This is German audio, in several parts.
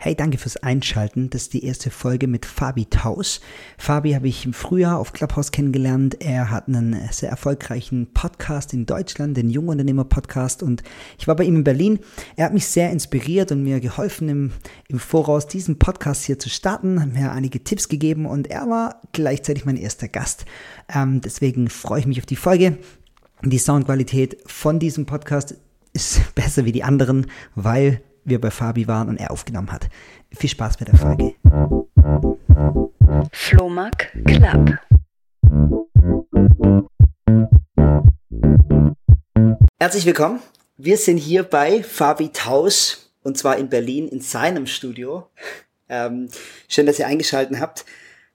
Hey, danke fürs Einschalten. Das ist die erste Folge mit Fabi Taus. Fabi habe ich im Frühjahr auf Clubhouse kennengelernt. Er hat einen sehr erfolgreichen Podcast in Deutschland, den Jungunternehmer Podcast. Und ich war bei ihm in Berlin. Er hat mich sehr inspiriert und mir geholfen, im, im Voraus diesen Podcast hier zu starten, hat mir einige Tipps gegeben und er war gleichzeitig mein erster Gast. Ähm, deswegen freue ich mich auf die Folge. Die Soundqualität von diesem Podcast ist besser wie die anderen, weil wir bei Fabi waren und er aufgenommen hat. Viel Spaß mit der Folge. Flohmark Club. Herzlich willkommen. Wir sind hier bei Fabi Taus und zwar in Berlin in seinem Studio. Ähm, schön, dass ihr eingeschaltet habt.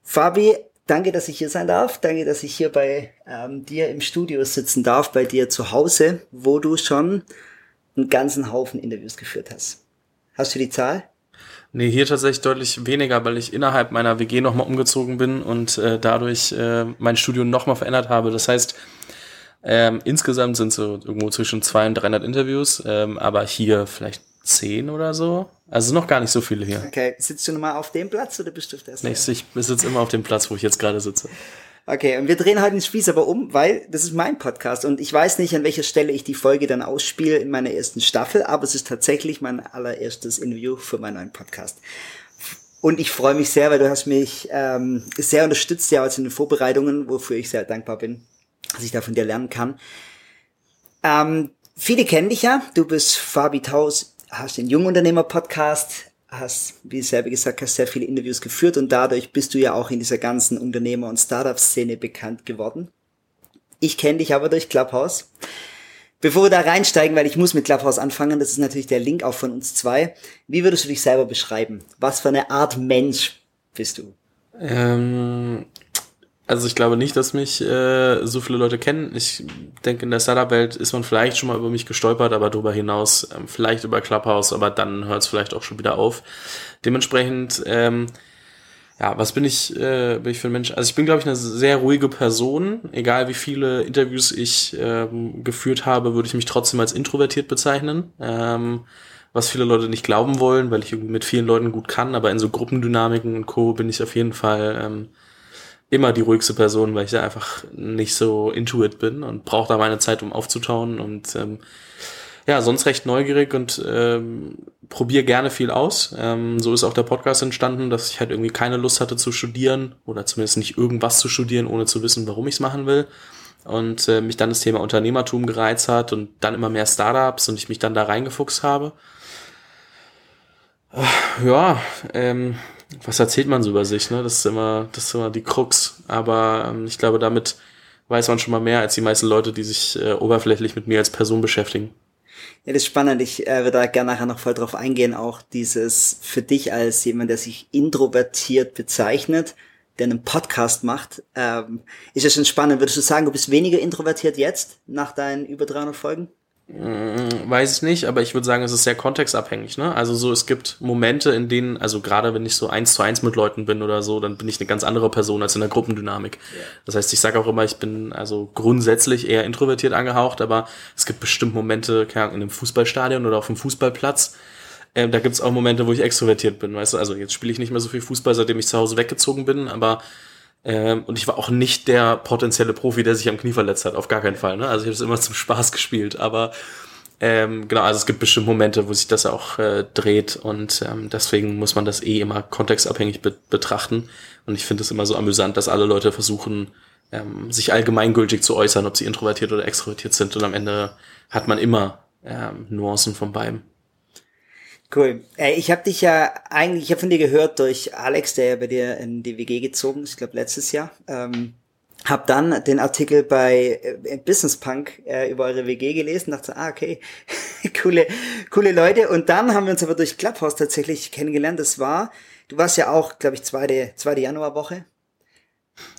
Fabi, danke, dass ich hier sein darf. Danke, dass ich hier bei ähm, dir im Studio sitzen darf, bei dir zu Hause, wo du schon einen ganzen Haufen Interviews geführt hast. Hast du die Zahl? Nee, hier tatsächlich deutlich weniger, weil ich innerhalb meiner WG nochmal umgezogen bin und äh, dadurch äh, mein Studium nochmal verändert habe. Das heißt, ähm, insgesamt sind so irgendwo zwischen 200 und 300 Interviews, ähm, aber hier vielleicht 10 oder so. Also noch gar nicht so viele hier. Okay, sitzt du nochmal auf dem Platz oder bist du auf der Seite? Nee, ich sitze immer auf dem Platz, wo ich jetzt gerade sitze. Okay, und wir drehen heute den Spieß aber um, weil das ist mein Podcast und ich weiß nicht, an welcher Stelle ich die Folge dann ausspiele in meiner ersten Staffel, aber es ist tatsächlich mein allererstes Interview für meinen neuen Podcast. Und ich freue mich sehr, weil du hast mich ähm, sehr unterstützt ja als in den Vorbereitungen, wofür ich sehr dankbar bin, dass ich da von dir lernen kann. Ähm, viele kennen dich ja, du bist Fabi Taus, hast den Jungunternehmer-Podcast, hast, wie du selber gesagt hast, sehr viele Interviews geführt und dadurch bist du ja auch in dieser ganzen Unternehmer- und Startup-Szene bekannt geworden. Ich kenne dich aber durch Clubhouse. Bevor wir da reinsteigen, weil ich muss mit Clubhouse anfangen, das ist natürlich der Link auch von uns zwei. Wie würdest du dich selber beschreiben? Was für eine Art Mensch bist du? Ähm, also ich glaube nicht, dass mich äh, so viele Leute kennen. Ich denke, in der Startup-Welt ist man vielleicht schon mal über mich gestolpert, aber darüber hinaus ähm, vielleicht über Clubhouse, aber dann hört es vielleicht auch schon wieder auf. Dementsprechend, ähm, ja, was bin ich, äh, bin ich für ein Mensch? Also ich bin, glaube ich, eine sehr ruhige Person. Egal wie viele Interviews ich ähm, geführt habe, würde ich mich trotzdem als introvertiert bezeichnen. Ähm, was viele Leute nicht glauben wollen, weil ich mit vielen Leuten gut kann, aber in so Gruppendynamiken und Co. bin ich auf jeden Fall ähm, immer die ruhigste Person, weil ich da einfach nicht so intuit bin und brauche da meine Zeit, um aufzutauen und ähm, ja, sonst recht neugierig und ähm, probiere gerne viel aus. Ähm, so ist auch der Podcast entstanden, dass ich halt irgendwie keine Lust hatte zu studieren oder zumindest nicht irgendwas zu studieren, ohne zu wissen, warum ich es machen will. Und äh, mich dann das Thema Unternehmertum gereizt hat und dann immer mehr Startups und ich mich dann da reingefuchst habe. Ja, ähm, was erzählt man so über sich, ne? Das ist immer, das ist immer die Krux. Aber ähm, ich glaube, damit weiß man schon mal mehr als die meisten Leute, die sich äh, oberflächlich mit mir als Person beschäftigen. Ja, das ist spannend. Ich äh, würde da gerne nachher noch voll drauf eingehen, auch dieses für dich als jemand, der sich introvertiert bezeichnet, der einen Podcast macht. Ähm, ist ja schon spannend. Würdest du sagen, du bist weniger introvertiert jetzt nach deinen über 300 Folgen? Mm, weiß ich nicht, aber ich würde sagen, es ist sehr kontextabhängig. Ne? Also so, es gibt Momente, in denen, also gerade wenn ich so eins zu eins mit Leuten bin oder so, dann bin ich eine ganz andere Person als in der Gruppendynamik. Yeah. Das heißt, ich sage auch immer, ich bin also grundsätzlich eher introvertiert angehaucht, aber es gibt bestimmt Momente, keine Ahnung, in einem Fußballstadion oder auf einem Fußballplatz, ähm, da gibt es auch Momente, wo ich extrovertiert bin, weißt du? Also jetzt spiele ich nicht mehr so viel Fußball, seitdem ich zu Hause weggezogen bin, aber ähm, und ich war auch nicht der potenzielle Profi, der sich am Knie verletzt hat, auf gar keinen Fall. Ne? Also ich habe es immer zum Spaß gespielt, aber ähm, genau, also es gibt bestimmt Momente, wo sich das auch äh, dreht und ähm, deswegen muss man das eh immer kontextabhängig be betrachten. Und ich finde es immer so amüsant, dass alle Leute versuchen, ähm, sich allgemeingültig zu äußern, ob sie introvertiert oder extrovertiert sind. Und am Ende hat man immer ähm, Nuancen von beiden. Cool. Äh, ich habe dich ja eigentlich, ich habe von dir gehört durch Alex, der ja bei dir in die WG gezogen ist, ich glaube letztes Jahr. Ähm, hab dann den Artikel bei äh, Business Punk äh, über eure WG gelesen, dachte, ah, okay, coole, coole Leute. Und dann haben wir uns aber durch Clubhouse tatsächlich kennengelernt. Das war, du warst ja auch, glaube ich, zweite, zweite Januarwoche.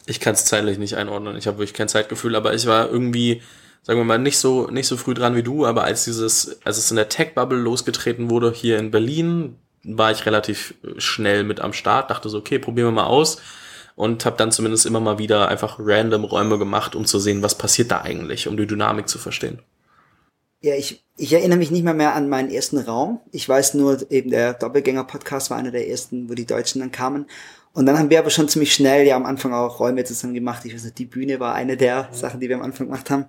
Ich kann es zeitlich nicht einordnen. Ich habe wirklich kein Zeitgefühl, aber ich war irgendwie sagen wir mal, nicht so, nicht so früh dran wie du, aber als dieses, als es in der Tech-Bubble losgetreten wurde hier in Berlin, war ich relativ schnell mit am Start, dachte so, okay, probieren wir mal aus und habe dann zumindest immer mal wieder einfach random Räume gemacht, um zu sehen, was passiert da eigentlich, um die Dynamik zu verstehen. Ja, ich, ich erinnere mich nicht mehr mehr an meinen ersten Raum. Ich weiß nur, eben der Doppelgänger-Podcast war einer der ersten, wo die Deutschen dann kamen. Und dann haben wir aber schon ziemlich schnell ja am Anfang auch Räume zusammen gemacht. Ich weiß nicht, die Bühne war eine der Sachen, die wir am Anfang gemacht haben.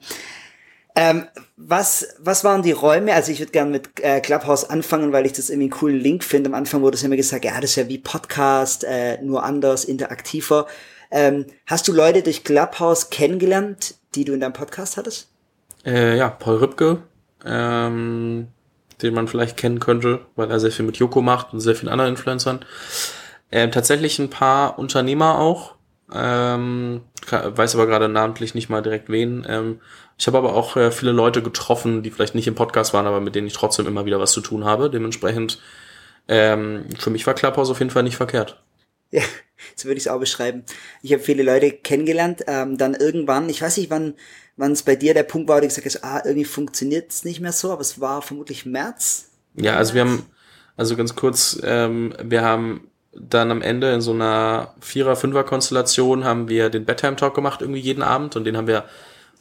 Ähm, was, was waren die Räume? Also ich würde gerne mit äh, Clubhouse anfangen, weil ich das irgendwie einen coolen Link finde. Am Anfang wurde es immer gesagt, ja, das ist ja wie Podcast, äh, nur anders, interaktiver. Ähm, hast du Leute durch Clubhouse kennengelernt, die du in deinem Podcast hattest? Äh, ja, Paul Rübke, ähm, den man vielleicht kennen könnte, weil er sehr viel mit Joko macht und sehr vielen anderen Influencern. Ähm, tatsächlich ein paar Unternehmer auch. Ähm, weiß aber gerade namentlich nicht mal direkt wen. Ähm, ich habe aber auch äh, viele Leute getroffen, die vielleicht nicht im Podcast waren, aber mit denen ich trotzdem immer wieder was zu tun habe. Dementsprechend, ähm, für mich war Clubhouse auf jeden Fall nicht verkehrt. Ja, so würde ich es auch beschreiben. Ich habe viele Leute kennengelernt, ähm, dann irgendwann, ich weiß nicht, wann wann es bei dir der Punkt war, wo du gesagt hast, ah, irgendwie funktioniert es nicht mehr so, aber es war vermutlich März. Ja, also wir haben, also ganz kurz, ähm, wir haben dann am Ende in so einer Vierer-, Fünfer-Konstellation haben wir den Bedtime Talk gemacht irgendwie jeden Abend und den haben wir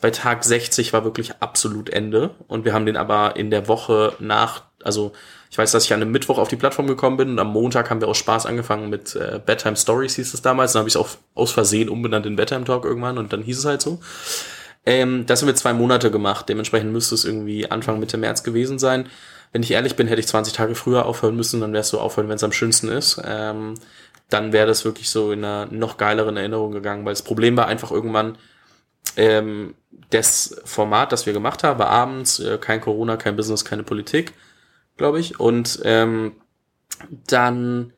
bei Tag 60 war wirklich absolut Ende und wir haben den aber in der Woche nach, also ich weiß, dass ich an einem Mittwoch auf die Plattform gekommen bin und am Montag haben wir aus Spaß angefangen mit äh, Bedtime Stories hieß es damals, dann habe ich es auch aus Versehen umbenannt in Bedtime Talk irgendwann und dann hieß es halt so. Ähm, das haben wir zwei Monate gemacht. Dementsprechend müsste es irgendwie Anfang Mitte März gewesen sein. Wenn ich ehrlich bin, hätte ich 20 Tage früher aufhören müssen, dann wäre es so aufhören, wenn es am schönsten ist. Ähm, dann wäre das wirklich so in einer noch geileren Erinnerung gegangen, weil das Problem war einfach irgendwann, ähm, das Format, das wir gemacht haben, war abends, äh, kein Corona, kein Business, keine Politik, glaube ich. Und ähm, dann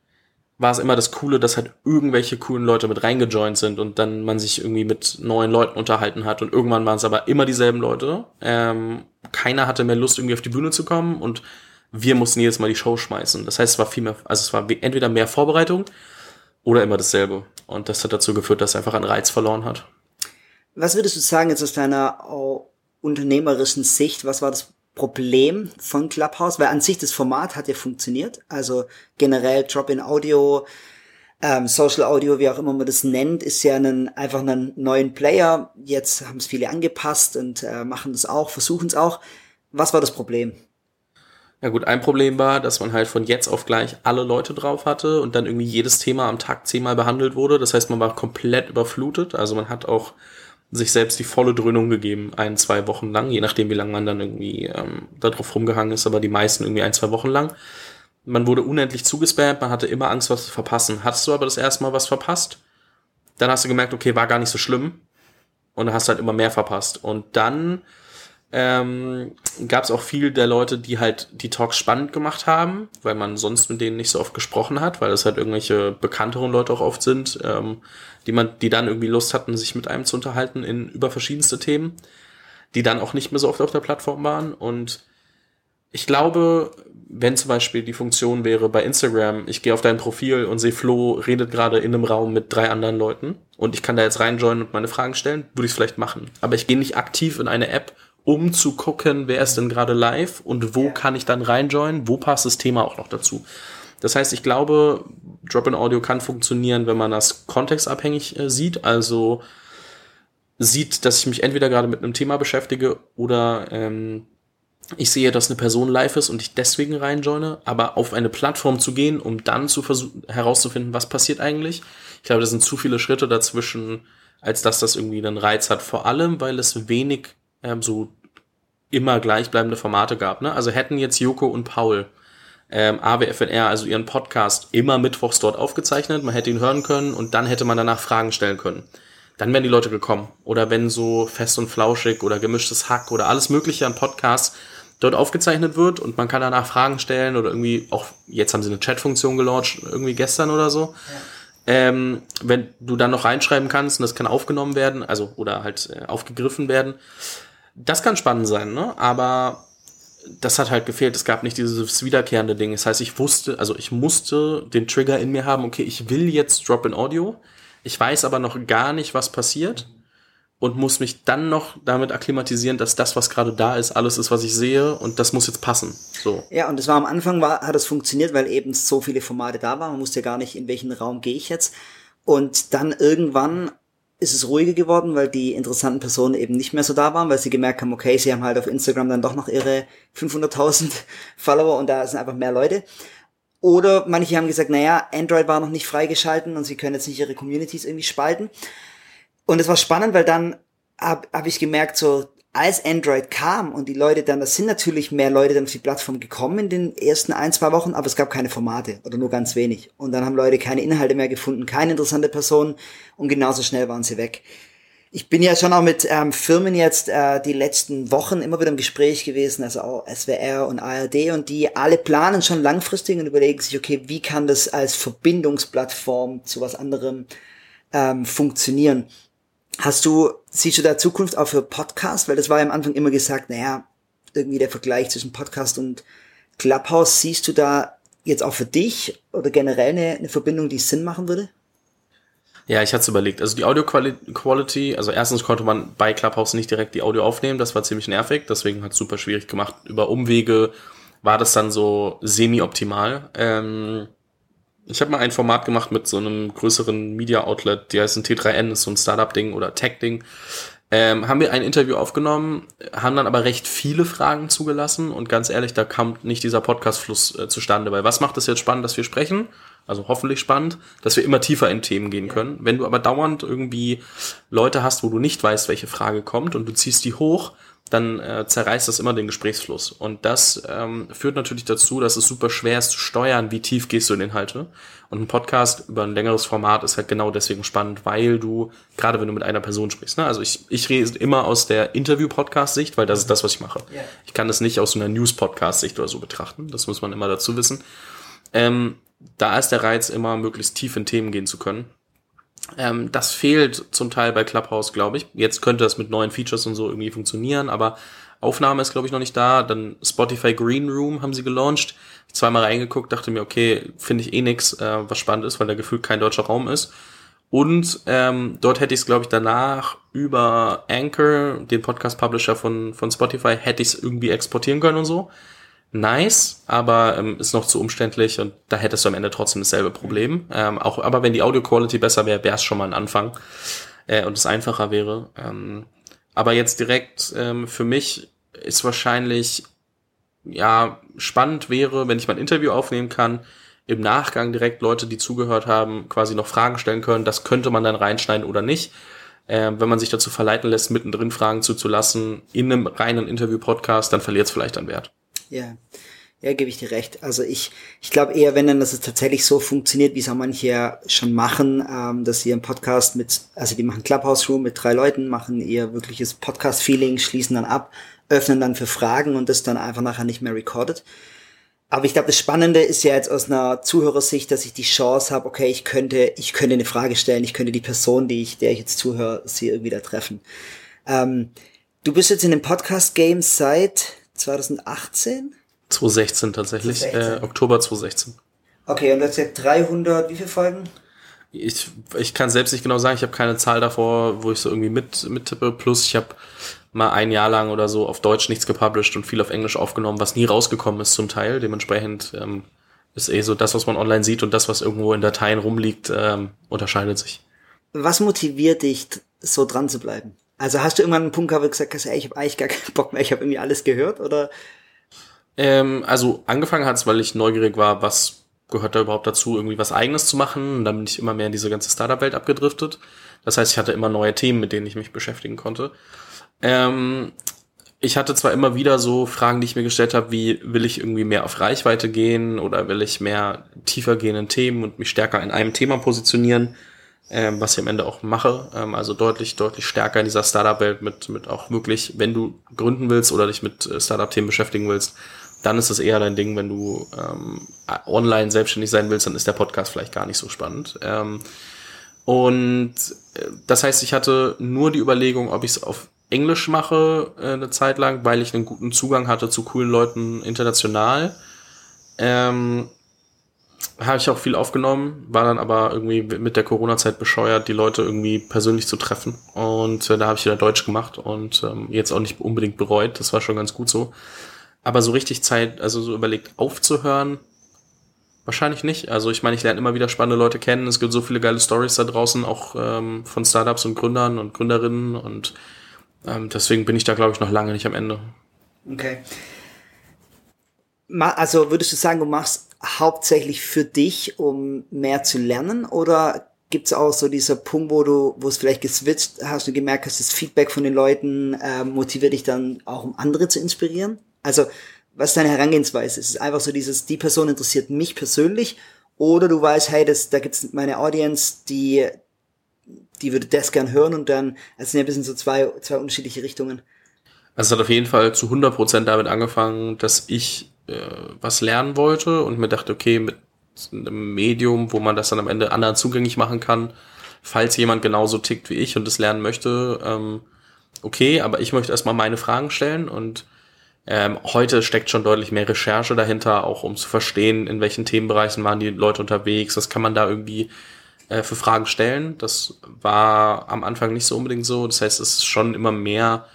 war es immer das Coole, dass halt irgendwelche coolen Leute mit reingejoint sind und dann man sich irgendwie mit neuen Leuten unterhalten hat und irgendwann waren es aber immer dieselben Leute. Ähm, keiner hatte mehr Lust, irgendwie auf die Bühne zu kommen und wir mussten jedes Mal die Show schmeißen. Das heißt, es war viel mehr, also es war entweder mehr Vorbereitung oder immer dasselbe. Und das hat dazu geführt, dass es einfach einen Reiz verloren hat. Was würdest du sagen jetzt aus deiner unternehmerischen Sicht? Was war das Problem von Clubhouse, weil an sich das Format hat ja funktioniert. Also generell Drop-in-Audio, ähm, Social Audio, wie auch immer man das nennt, ist ja ein, einfach einen neuen Player. Jetzt haben es viele angepasst und äh, machen das auch, versuchen es auch. Was war das Problem? Ja gut, ein Problem war, dass man halt von jetzt auf gleich alle Leute drauf hatte und dann irgendwie jedes Thema am Tag zehnmal behandelt wurde. Das heißt, man war komplett überflutet. Also man hat auch sich selbst die volle Dröhnung gegeben, ein, zwei Wochen lang, je nachdem, wie lange man dann irgendwie ähm, darauf rumgehangen ist, aber die meisten irgendwie ein, zwei Wochen lang. Man wurde unendlich zugespammt, man hatte immer Angst, was zu verpassen. Hattest du aber das erste Mal was verpasst, dann hast du gemerkt, okay, war gar nicht so schlimm. Und dann hast du halt immer mehr verpasst. Und dann ähm, gab es auch viel der Leute, die halt die Talks spannend gemacht haben, weil man sonst mit denen nicht so oft gesprochen hat, weil es halt irgendwelche bekannteren Leute auch oft sind, ähm, die man, die dann irgendwie Lust hatten, sich mit einem zu unterhalten in über verschiedenste Themen, die dann auch nicht mehr so oft auf der Plattform waren. Und ich glaube, wenn zum Beispiel die Funktion wäre bei Instagram, ich gehe auf dein Profil und sehe Flo redet gerade in einem Raum mit drei anderen Leuten und ich kann da jetzt reinjoinen und meine Fragen stellen, würde ich es vielleicht machen. Aber ich gehe nicht aktiv in eine App, um zu gucken, wer ist denn gerade live und wo kann ich dann reinjoinen, wo passt das Thema auch noch dazu. Das heißt, ich glaube, Drop-in-Audio kann funktionieren, wenn man das kontextabhängig äh, sieht. Also sieht, dass ich mich entweder gerade mit einem Thema beschäftige oder ähm, ich sehe, dass eine Person live ist und ich deswegen reinjoine, aber auf eine Plattform zu gehen, um dann zu versuchen herauszufinden, was passiert eigentlich. Ich glaube, das sind zu viele Schritte dazwischen, als dass das irgendwie einen Reiz hat. Vor allem, weil es wenig ähm, so immer gleichbleibende Formate gab. Ne? Also hätten jetzt Joko und Paul ähm, AWFNR, also ihren Podcast, immer mittwochs dort aufgezeichnet. Man hätte ihn hören können und dann hätte man danach Fragen stellen können. Dann wären die Leute gekommen. Oder wenn so fest und flauschig oder gemischtes Hack oder alles Mögliche an Podcasts dort aufgezeichnet wird und man kann danach Fragen stellen oder irgendwie auch, jetzt haben sie eine Chatfunktion gelauncht, irgendwie gestern oder so. Ja. Ähm, wenn du dann noch reinschreiben kannst und das kann aufgenommen werden, also oder halt äh, aufgegriffen werden, das kann spannend sein, ne? Aber das hat halt gefehlt. Es gab nicht dieses wiederkehrende Ding. Das heißt, ich wusste, also ich musste den Trigger in mir haben, okay, ich will jetzt Drop in Audio. Ich weiß aber noch gar nicht, was passiert und muss mich dann noch damit akklimatisieren, dass das, was gerade da ist, alles ist, was ich sehe und das muss jetzt passen. So. Ja, und das war am Anfang war, hat es funktioniert, weil eben so viele Formate da waren. Man wusste ja gar nicht, in welchen Raum gehe ich jetzt. Und dann irgendwann ist es ruhiger geworden, weil die interessanten Personen eben nicht mehr so da waren, weil sie gemerkt haben, okay, sie haben halt auf Instagram dann doch noch ihre 500.000 Follower und da sind einfach mehr Leute. Oder manche haben gesagt, naja, Android war noch nicht freigeschalten und sie können jetzt nicht ihre Communities irgendwie spalten. Und es war spannend, weil dann habe hab ich gemerkt, so als Android kam und die Leute dann, das sind natürlich mehr Leute dann auf die Plattform gekommen in den ersten ein, zwei Wochen, aber es gab keine Formate oder nur ganz wenig. Und dann haben Leute keine Inhalte mehr gefunden, keine interessante Person und genauso schnell waren sie weg. Ich bin ja schon auch mit ähm, Firmen jetzt äh, die letzten Wochen immer wieder im Gespräch gewesen, also auch SWR und ARD und die alle planen schon langfristig und überlegen sich, okay, wie kann das als Verbindungsplattform zu was anderem ähm, funktionieren? Hast du, siehst du da Zukunft auch für Podcast? Weil das war ja am Anfang immer gesagt, naja, irgendwie der Vergleich zwischen Podcast und Clubhouse. Siehst du da jetzt auch für dich oder generell eine, eine Verbindung, die Sinn machen würde? Ja, ich hatte es überlegt. Also die Audio Quality, also erstens konnte man bei Clubhouse nicht direkt die Audio aufnehmen, das war ziemlich nervig, deswegen hat es super schwierig gemacht. Über Umwege war das dann so semi-optimal. Ähm, ich habe mal ein Format gemacht mit so einem größeren Media-Outlet, die heißt ein T3N, ist so ein Startup-Ding oder Tech-Ding. Ähm, haben wir ein Interview aufgenommen, haben dann aber recht viele Fragen zugelassen und ganz ehrlich, da kam nicht dieser Podcast-Fluss äh, zustande, weil was macht es jetzt spannend, dass wir sprechen? Also hoffentlich spannend, dass wir immer tiefer in Themen gehen können. Wenn du aber dauernd irgendwie Leute hast, wo du nicht weißt, welche Frage kommt und du ziehst die hoch, dann äh, zerreißt das immer den Gesprächsfluss. Und das ähm, führt natürlich dazu, dass es super schwer ist zu steuern, wie tief gehst du in Inhalte. Und ein Podcast über ein längeres Format ist halt genau deswegen spannend, weil du, gerade wenn du mit einer Person sprichst, ne? also ich, ich rede immer aus der Interview-Podcast-Sicht, weil das ist das, was ich mache. Yeah. Ich kann das nicht aus so einer News-Podcast-Sicht oder so betrachten. Das muss man immer dazu wissen. Ähm, da ist der Reiz immer, möglichst tief in Themen gehen zu können. Ähm, das fehlt zum Teil bei Clubhouse, glaube ich. Jetzt könnte das mit neuen Features und so irgendwie funktionieren, aber Aufnahme ist, glaube ich, noch nicht da. Dann Spotify Green Room haben sie gelauncht. Zweimal reingeguckt, dachte mir, okay, finde ich eh nix, äh, was spannend ist, weil da gefühlt kein deutscher Raum ist. Und ähm, dort hätte ich es, glaube ich, danach über Anchor, den Podcast-Publisher von, von Spotify, hätte ich es irgendwie exportieren können und so nice, aber ähm, ist noch zu umständlich und da hättest du am Ende trotzdem dasselbe Problem. Ähm, auch, aber wenn die Audio Quality besser wäre, wäre es schon mal ein Anfang äh, und es einfacher wäre. Ähm, aber jetzt direkt ähm, für mich ist wahrscheinlich ja spannend wäre, wenn ich mein Interview aufnehmen kann, im Nachgang direkt Leute, die zugehört haben, quasi noch Fragen stellen können. Das könnte man dann reinschneiden oder nicht. Äh, wenn man sich dazu verleiten lässt, mittendrin Fragen zuzulassen in einem reinen Interview-Podcast, dann verliert es vielleicht an Wert. Ja, ja, gebe ich dir recht. Also ich, ich glaube eher, wenn dann, dass es tatsächlich so funktioniert, wie es auch manche ja schon machen, ähm, dass sie einen Podcast mit, also die machen Clubhouse Room mit drei Leuten, machen ihr wirkliches Podcast-Feeling, schließen dann ab, öffnen dann für Fragen und das dann einfach nachher nicht mehr recorded. Aber ich glaube, das Spannende ist ja jetzt aus einer Zuhörersicht, dass ich die Chance habe, okay, ich könnte, ich könnte eine Frage stellen, ich könnte die Person, die ich, der ich jetzt zuhöre, sie irgendwie da treffen. Ähm, du bist jetzt in dem Podcast-Game seit 2018? 2016 tatsächlich, 2016. Äh, Oktober 2016. Okay, und das jetzt 300, wie viele Folgen? Ich, ich kann selbst nicht genau sagen, ich habe keine Zahl davor, wo ich so irgendwie mit mittippe. Plus ich habe mal ein Jahr lang oder so auf Deutsch nichts gepublished und viel auf Englisch aufgenommen, was nie rausgekommen ist zum Teil. Dementsprechend ähm, ist eh so das, was man online sieht und das, was irgendwo in Dateien rumliegt, ähm, unterscheidet sich. Was motiviert dich, so dran zu bleiben? Also hast du irgendwann einen Punkt gehabt, wo du gesagt hast, ey, ich habe eigentlich gar keinen Bock mehr, ich habe irgendwie alles gehört, oder? Ähm, also angefangen hat es, weil ich neugierig war, was gehört da überhaupt dazu, irgendwie was eigenes zu machen. Und dann bin ich immer mehr in diese ganze Startup-Welt abgedriftet. Das heißt, ich hatte immer neue Themen, mit denen ich mich beschäftigen konnte. Ähm, ich hatte zwar immer wieder so Fragen, die ich mir gestellt habe, wie will ich irgendwie mehr auf Reichweite gehen oder will ich mehr tiefer gehen in Themen und mich stärker in einem Thema positionieren ähm, was ich am Ende auch mache. Ähm, also deutlich, deutlich stärker in dieser Startup-Welt mit, mit auch wirklich, wenn du gründen willst oder dich mit äh, Startup-Themen beschäftigen willst, dann ist es eher dein Ding, wenn du ähm, online selbstständig sein willst, dann ist der Podcast vielleicht gar nicht so spannend. Ähm, und äh, das heißt, ich hatte nur die Überlegung, ob ich es auf Englisch mache äh, eine Zeit lang, weil ich einen guten Zugang hatte zu coolen Leuten international. Ähm, habe ich auch viel aufgenommen, war dann aber irgendwie mit der Corona-Zeit bescheuert, die Leute irgendwie persönlich zu treffen. Und äh, da habe ich wieder Deutsch gemacht und ähm, jetzt auch nicht unbedingt bereut. Das war schon ganz gut so. Aber so richtig Zeit, also so überlegt aufzuhören, Wahrscheinlich nicht. Also ich meine, ich lerne immer wieder spannende Leute kennen. Es gibt so viele geile Stories da draußen, auch ähm, von Startups und Gründern und Gründerinnen. Und ähm, deswegen bin ich da, glaube ich, noch lange nicht am Ende. Okay. Also würdest du sagen, du machst hauptsächlich für dich, um mehr zu lernen? Oder gibt es auch so dieser Punkt, wo du, wo es vielleicht geswitcht hast und gemerkt hast, das Feedback von den Leuten äh, motiviert dich dann auch, um andere zu inspirieren? Also was ist deine Herangehensweise? Ist es einfach so dieses, die Person interessiert mich persönlich oder du weißt, hey, das, da gibt's meine Audience, die, die würde das gern hören und dann, es sind ja ein bisschen so zwei, zwei unterschiedliche Richtungen. Also es hat auf jeden Fall zu 100% damit angefangen, dass ich äh, was lernen wollte und mir dachte, okay, mit einem Medium, wo man das dann am Ende anderen zugänglich machen kann, falls jemand genauso tickt wie ich und das lernen möchte, ähm, okay, aber ich möchte erstmal meine Fragen stellen und ähm, heute steckt schon deutlich mehr Recherche dahinter, auch um zu verstehen, in welchen Themenbereichen waren die Leute unterwegs, was kann man da irgendwie äh, für Fragen stellen. Das war am Anfang nicht so unbedingt so. Das heißt, es ist schon immer mehr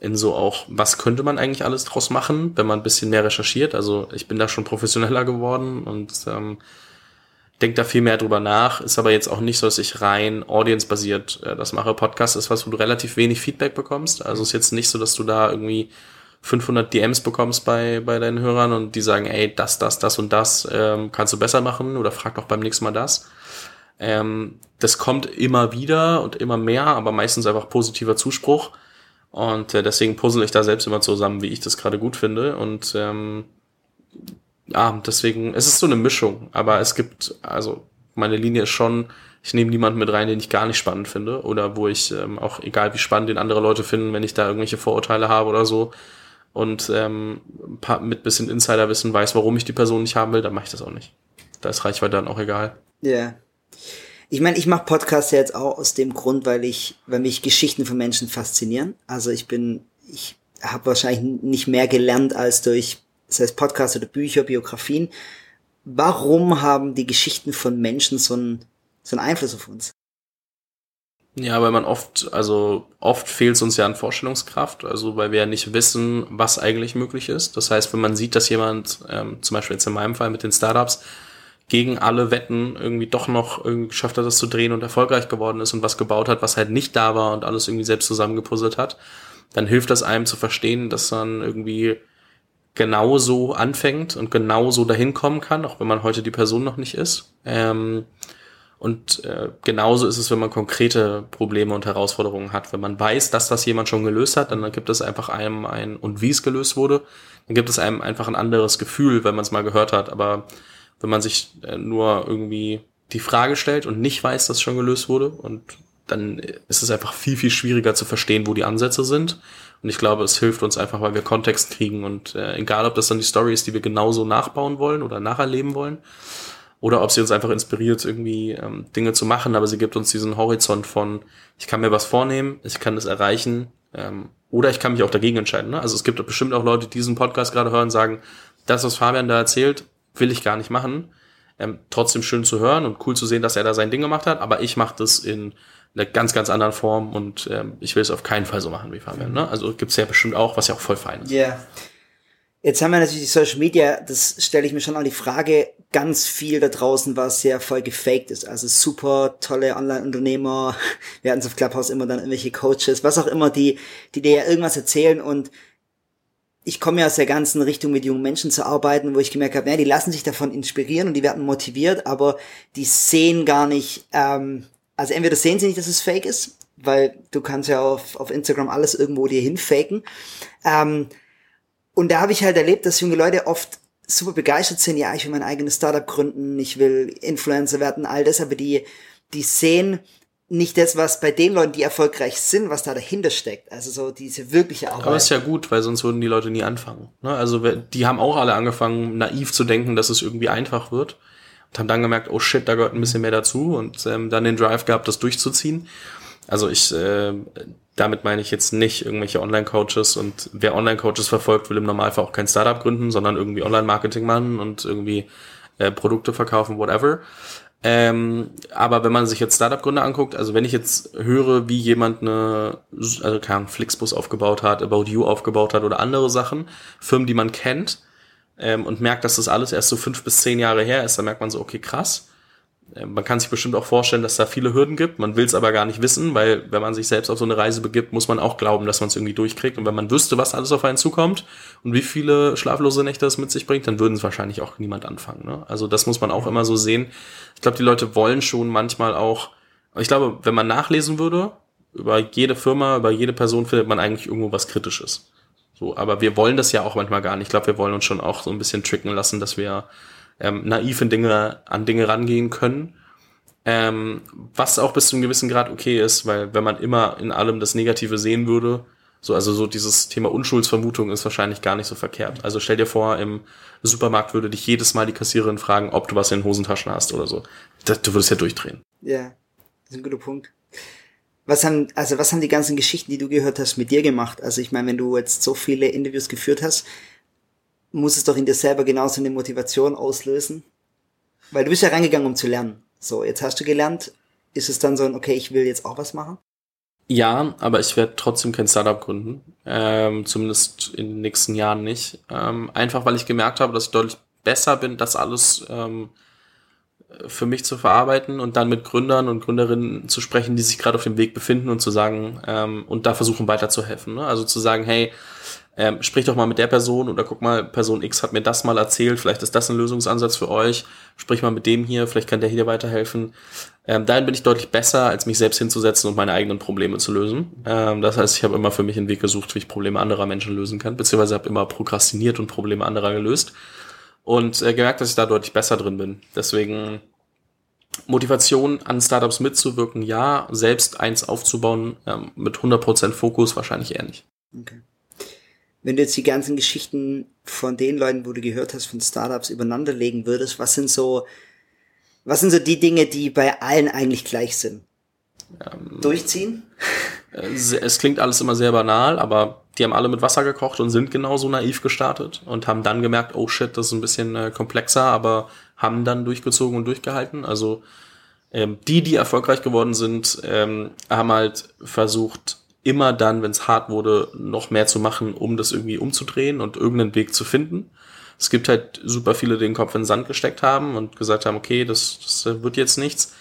in so auch, was könnte man eigentlich alles draus machen, wenn man ein bisschen mehr recherchiert. Also ich bin da schon professioneller geworden und ähm, denke da viel mehr drüber nach. Ist aber jetzt auch nicht so, dass ich rein audience-basiert äh, das mache. Podcast ist was, wo du relativ wenig Feedback bekommst. Also ist jetzt nicht so, dass du da irgendwie 500 DMs bekommst bei, bei deinen Hörern und die sagen, ey, das, das, das und das ähm, kannst du besser machen oder frag doch beim nächsten Mal das. Ähm, das kommt immer wieder und immer mehr, aber meistens einfach positiver Zuspruch. Und äh, deswegen puzzle ich da selbst immer zusammen, wie ich das gerade gut finde. Und ähm, ja, deswegen, es ist so eine Mischung, aber es gibt, also meine Linie ist schon, ich nehme niemanden mit rein, den ich gar nicht spannend finde. Oder wo ich ähm, auch, egal wie spannend den andere Leute finden, wenn ich da irgendwelche Vorurteile habe oder so, und ähm, mit bisschen Insiderwissen weiß, warum ich die Person nicht haben will, dann mache ich das auch nicht. Da ist Reichweite dann auch egal. Ja. Yeah. Ich meine, ich mache Podcasts jetzt auch aus dem Grund, weil ich, weil mich Geschichten von Menschen faszinieren. Also ich bin, ich habe wahrscheinlich nicht mehr gelernt als durch, das heißt Podcasts oder Bücher, Biografien. Warum haben die Geschichten von Menschen so einen, so einen Einfluss auf uns? Ja, weil man oft, also oft fehlt es uns ja an Vorstellungskraft, also weil wir ja nicht wissen, was eigentlich möglich ist. Das heißt, wenn man sieht, dass jemand, ähm, zum Beispiel jetzt in meinem Fall mit den Startups, gegen alle Wetten irgendwie doch noch irgendwie geschafft hat, das zu drehen und erfolgreich geworden ist und was gebaut hat, was halt nicht da war und alles irgendwie selbst zusammengepuzzelt hat, dann hilft das einem zu verstehen, dass man irgendwie genauso anfängt und genauso dahin kommen kann, auch wenn man heute die Person noch nicht ist. Ähm, und äh, genauso ist es, wenn man konkrete Probleme und Herausforderungen hat. Wenn man weiß, dass das jemand schon gelöst hat, dann gibt es einfach einem ein, und wie es gelöst wurde, dann gibt es einem einfach ein anderes Gefühl, wenn man es mal gehört hat. Aber wenn man sich äh, nur irgendwie die Frage stellt und nicht weiß, dass schon gelöst wurde, und dann ist es einfach viel, viel schwieriger zu verstehen, wo die Ansätze sind. Und ich glaube, es hilft uns einfach, weil wir Kontext kriegen. Und äh, egal, ob das dann die Story ist, die wir genauso nachbauen wollen oder nacherleben wollen, oder ob sie uns einfach inspiriert, irgendwie ähm, Dinge zu machen, aber sie gibt uns diesen Horizont von, ich kann mir was vornehmen, ich kann das erreichen, ähm, oder ich kann mich auch dagegen entscheiden. Ne? Also es gibt bestimmt auch Leute, die diesen Podcast gerade hören, sagen, das, was Fabian da erzählt, will ich gar nicht machen. Ähm, trotzdem schön zu hören und cool zu sehen, dass er da sein Ding gemacht hat, aber ich mache das in einer ganz, ganz anderen Form und ähm, ich will es auf keinen Fall so machen wie Fabian. Ne? Also gibt's ja bestimmt auch, was ja auch voll fein ist. Ja. Yeah. Jetzt haben wir natürlich die Social Media, das stelle ich mir schon an die Frage, ganz viel da draußen, was sehr voll gefaked ist. Also super tolle Online-Unternehmer, wir hatten es auf Clubhouse immer dann irgendwelche Coaches, was auch immer, die, die dir ja irgendwas erzählen und ich komme ja aus der ganzen Richtung mit jungen Menschen zu arbeiten, wo ich gemerkt habe, ja, die lassen sich davon inspirieren und die werden motiviert, aber die sehen gar nicht, ähm, also entweder sehen sie nicht, dass es fake ist, weil du kannst ja auf, auf Instagram alles irgendwo dir hinfaken, ähm, und da habe ich halt erlebt, dass junge Leute oft super begeistert sind, ja, ich will mein eigenes Startup gründen, ich will Influencer werden, all das, aber die, die sehen nicht das, was bei den Leuten, die erfolgreich sind, was da dahinter steckt. Also so diese wirkliche Arbeit. Aber ist ja gut, weil sonst würden die Leute nie anfangen. Ne? Also die haben auch alle angefangen, naiv zu denken, dass es irgendwie einfach wird. Und haben dann gemerkt, oh shit, da gehört ein bisschen mehr dazu und ähm, dann den Drive gehabt, das durchzuziehen. Also ich, äh, damit meine ich jetzt nicht irgendwelche Online-Coaches und wer Online-Coaches verfolgt, will im Normalfall auch kein Startup gründen, sondern irgendwie Online-Marketing machen und irgendwie äh, Produkte verkaufen, whatever. Ähm, aber wenn man sich jetzt Startup-Gründer anguckt, also wenn ich jetzt höre, wie jemand eine, also Ahnung, Flixbus aufgebaut hat, About You aufgebaut hat oder andere Sachen, Firmen, die man kennt, ähm, und merkt, dass das alles erst so fünf bis zehn Jahre her ist, dann merkt man so, okay, krass. Ähm, man kann sich bestimmt auch vorstellen, dass da viele Hürden gibt. Man will es aber gar nicht wissen, weil wenn man sich selbst auf so eine Reise begibt, muss man auch glauben, dass man es irgendwie durchkriegt. Und wenn man wüsste, was alles auf einen zukommt und wie viele schlaflose Nächte es mit sich bringt, dann würden es wahrscheinlich auch niemand anfangen. Ne? Also das muss man auch immer so sehen. Ich glaube, die Leute wollen schon manchmal auch, ich glaube, wenn man nachlesen würde, über jede Firma, über jede Person findet man eigentlich irgendwo was Kritisches. So, aber wir wollen das ja auch manchmal gar nicht. Ich glaube, wir wollen uns schon auch so ein bisschen tricken lassen, dass wir ähm, naiv in Dinge, an Dinge rangehen können. Ähm, was auch bis zu einem gewissen Grad okay ist, weil wenn man immer in allem das Negative sehen würde, so, also so dieses Thema Unschuldsvermutung ist wahrscheinlich gar nicht so verkehrt. Also stell dir vor, im Supermarkt würde dich jedes Mal die Kassiererin fragen, ob du was in den Hosentaschen hast oder so. Das, du würdest ja durchdrehen. Ja, das ist ein guter Punkt. Was haben, also was haben die ganzen Geschichten, die du gehört hast, mit dir gemacht? Also ich meine, wenn du jetzt so viele Interviews geführt hast, muss es doch in dir selber genauso eine Motivation auslösen. Weil du bist ja reingegangen, um zu lernen. So, jetzt hast du gelernt. Ist es dann so ein, okay, ich will jetzt auch was machen? Ja, aber ich werde trotzdem kein Startup gründen. Ähm, zumindest in den nächsten Jahren nicht. Ähm, einfach weil ich gemerkt habe, dass ich deutlich besser bin, das alles ähm, für mich zu verarbeiten und dann mit Gründern und Gründerinnen zu sprechen, die sich gerade auf dem Weg befinden und zu sagen, ähm, und da versuchen weiterzuhelfen. Ne? Also zu sagen, hey, ähm, sprich doch mal mit der Person oder guck mal, Person X hat mir das mal erzählt, vielleicht ist das ein Lösungsansatz für euch, sprich mal mit dem hier, vielleicht kann der hier weiterhelfen. Ähm, dahin bin ich deutlich besser, als mich selbst hinzusetzen und meine eigenen Probleme zu lösen. Ähm, das heißt, ich habe immer für mich einen Weg gesucht, wie ich Probleme anderer Menschen lösen kann, beziehungsweise habe immer prokrastiniert und Probleme anderer gelöst und äh, gemerkt, dass ich da deutlich besser drin bin. Deswegen Motivation an Startups mitzuwirken, ja, selbst eins aufzubauen ähm, mit 100% Fokus wahrscheinlich eher nicht. Okay wenn du jetzt die ganzen Geschichten von den Leuten, wo du gehört hast, von Startups übereinanderlegen würdest, was sind so, was sind so die Dinge, die bei allen eigentlich gleich sind? Ähm, Durchziehen? Äh, es klingt alles immer sehr banal, aber die haben alle mit Wasser gekocht und sind genauso naiv gestartet und haben dann gemerkt, oh shit, das ist ein bisschen äh, komplexer, aber haben dann durchgezogen und durchgehalten. Also ähm, die, die erfolgreich geworden sind, ähm, haben halt versucht, immer dann, wenn es hart wurde, noch mehr zu machen, um das irgendwie umzudrehen und irgendeinen Weg zu finden. Es gibt halt super viele, die den Kopf in den Sand gesteckt haben und gesagt haben, okay, das, das wird jetzt nichts.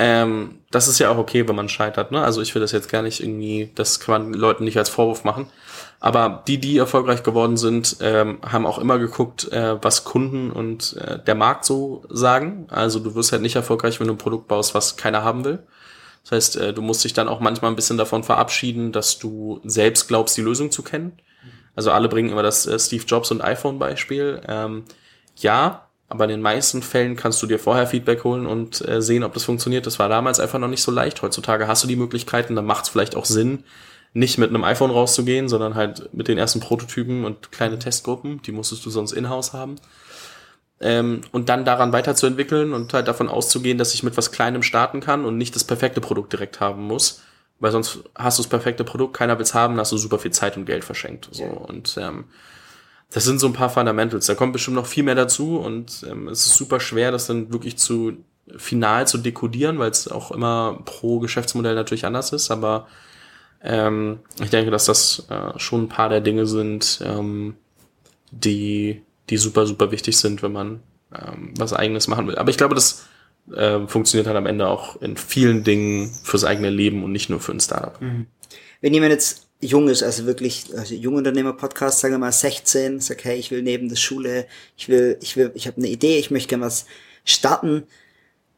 Ähm, das ist ja auch okay, wenn man scheitert. Ne? Also ich will das jetzt gar nicht irgendwie, das kann man Leuten nicht als Vorwurf machen. Aber die, die erfolgreich geworden sind, ähm, haben auch immer geguckt, äh, was Kunden und äh, der Markt so sagen. Also du wirst halt nicht erfolgreich, wenn du ein Produkt baust, was keiner haben will. Das heißt, äh, du musst dich dann auch manchmal ein bisschen davon verabschieden, dass du selbst glaubst, die Lösung zu kennen. Also alle bringen immer das äh, Steve Jobs und iPhone-Beispiel. Ähm, ja, aber in den meisten Fällen kannst du dir vorher Feedback holen und äh, sehen, ob das funktioniert. Das war damals einfach noch nicht so leicht. Heutzutage hast du die Möglichkeiten, dann macht es vielleicht auch Sinn, nicht mit einem iPhone rauszugehen, sondern halt mit den ersten Prototypen und kleine Testgruppen. Die musstest du sonst in-house haben ähm, und dann daran weiterzuentwickeln und halt davon auszugehen, dass ich mit was Kleinem starten kann und nicht das perfekte Produkt direkt haben muss. Weil sonst hast du das perfekte Produkt, keiner will es haben, hast du super viel Zeit und Geld verschenkt. So. Und ähm, das sind so ein paar Fundamentals. Da kommt bestimmt noch viel mehr dazu und ähm, es ist super schwer, das dann wirklich zu final zu dekodieren, weil es auch immer pro Geschäftsmodell natürlich anders ist. Aber ähm, ich denke, dass das äh, schon ein paar der Dinge sind, ähm, die die super, super wichtig sind, wenn man ähm, was eigenes machen will. Aber ich glaube, das äh, funktioniert halt am Ende auch in vielen Dingen fürs eigene Leben und nicht nur für ein Startup. Mhm. Wenn jemand jetzt jung ist, also wirklich, also Jungunternehmer-Podcast, sagen wir mal 16, sagt, hey, ich will neben der Schule, ich will, ich will, ich habe eine Idee, ich möchte gerne was starten.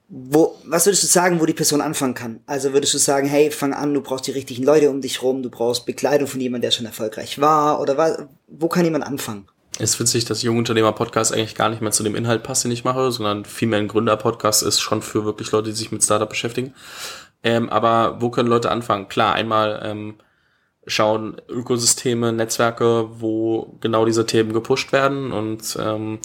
Wo, was würdest du sagen, wo die Person anfangen kann? Also würdest du sagen, hey, fang an, du brauchst die richtigen Leute um dich rum, du brauchst Bekleidung von jemandem, der schon erfolgreich war, oder was, wo kann jemand anfangen? Es ist witzig, dass Jungunternehmer-Podcast eigentlich gar nicht mehr zu dem Inhalt passt, den ich mache, sondern vielmehr ein Gründer-Podcast ist schon für wirklich Leute, die sich mit Startup beschäftigen. Ähm, aber wo können Leute anfangen? Klar, einmal ähm, schauen Ökosysteme, Netzwerke, wo genau diese Themen gepusht werden und ähm,